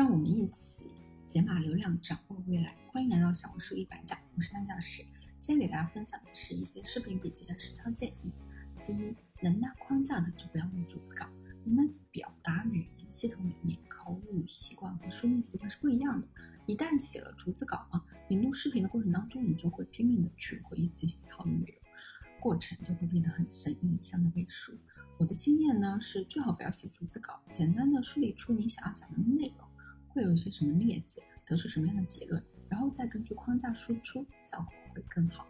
让我们一起解码流量，掌握未来。欢迎来到小红书一百讲，我是丹教师。今天给大家分享的是一些视频笔记的实操建议。第一，能量框架的就不要用逐字稿。人的表达语言系统里面，口语习惯和书面习惯是不一样的。一旦写了逐字稿啊，你录视频的过程当中，你就会拼命的去回忆自己喜好的内容，过程就会变得很生硬，像在背书。我的经验呢是，最好不要写逐字稿，简单的梳理出你想要讲的内容，会有一些什么例子，得出什么样的结论，然后再根据框架输出，效果会更好。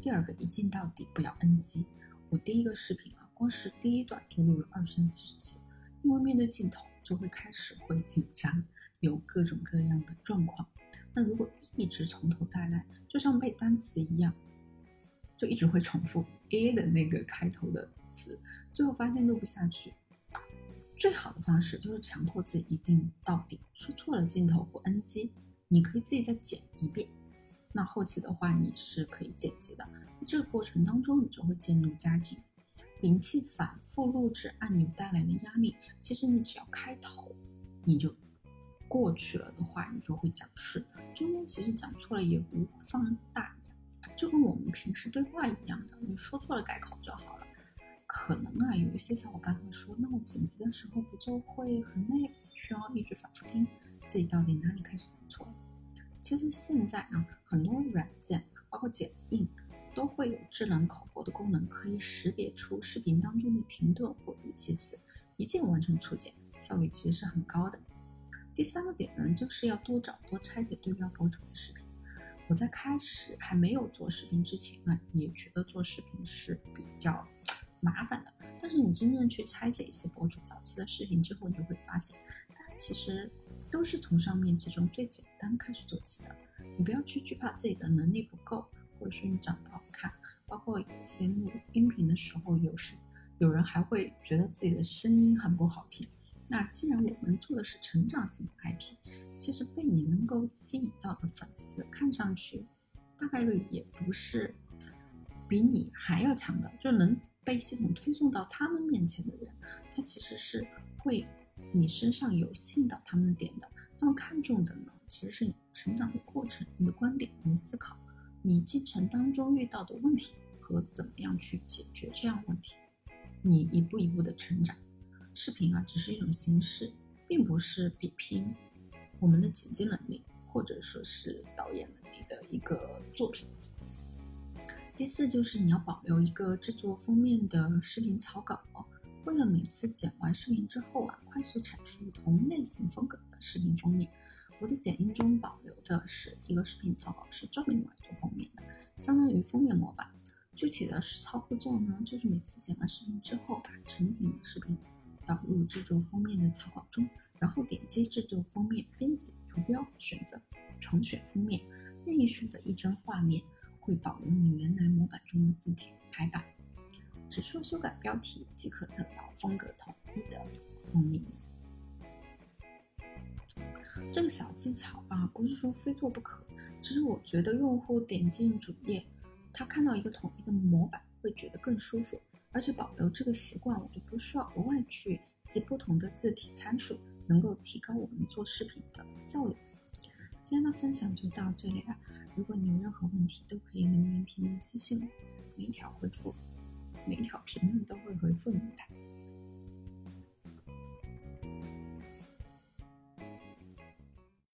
第二个，一镜到底，不要 NG。我第一个视频啊，光是第一段就录了二三十次，因为面对镜头就会开始会紧张。有各种各样的状况，那如果一直从头带来，就像背单词一样，就一直会重复 A 的那个开头的词，最后发现录不下去。最好的方式就是强迫自己一定到底，说错了镜头不 NG，你可以自己再剪一遍。那后期的话你是可以剪辑的，这个过程当中你就会渐入佳境。摒弃反复录制按钮带来的压力，其实你只要开头，你就。过去了的话，你就会讲顺；中间其实讲错了也无放大一就跟我们平时对话一样的，你说错了改口就好了。可能啊，有一些小伙伴会说，那我剪辑的时候不就会很累，需要一直反复听自己到底哪里开始讲错了？其实现在啊，很多软件包括剪映都会有智能口播的功能，可以识别出视频当中的停顿或语气词，一键完成粗剪，效率其实是很高的。第三个点呢，就是要多找多拆解对标博主的视频。我在开始还没有做视频之前呢，也觉得做视频是比较麻烦的。但是你真正去拆解一些博主早期的视频之后，你就会发现，大家其实都是从上面这种最简单开始做起的。你不要去惧怕自己的能力不够，或者说你长得不好看，包括一些录音频的时候，有时有人还会觉得自己的声音很不好听。那既然我们做的是成长型的 IP，其实被你能够吸引到的粉丝，看上去大概率也不是比你还要强的，就能被系统推送到他们面前的人，他其实是会你身上有吸引到他们的点的。他们看重的呢，其实是你成长的过程、你的观点、你的思考、你进程当中遇到的问题和怎么样去解决这样问题，你一步一步的成长。视频啊，只是一种形式，并不是比拼我们的剪辑能力，或者说是导演能力的一个作品。第四就是你要保留一个制作封面的视频草稿，为了每次剪完视频之后啊，快速产出同类型风格的视频封面。我的剪映中保留的是一个视频草稿，是专门用来做封面的，相当于封面模板。具体的实操步骤呢，就是每次剪完视频之后，把成品的视频。导入制作封面的草稿中，然后点击制作封面编辑图标，选择重选封面，任意选择一张画面，会保留你原来模板中的字体排版，只需要修改标题即可得到风格统一的封面。这个小技巧啊，不是说非做不可，只是我觉得用户点进主页，他看到一个统一的模板，会觉得更舒服。而且保留这个习惯，我就不需要额外去记不同的字体参数，能够提高我们做视频的效率。今天的分享就到这里了，如果你有任何问题，都可以留言评论私信我，每一条回复，每一条评论都会回复你的。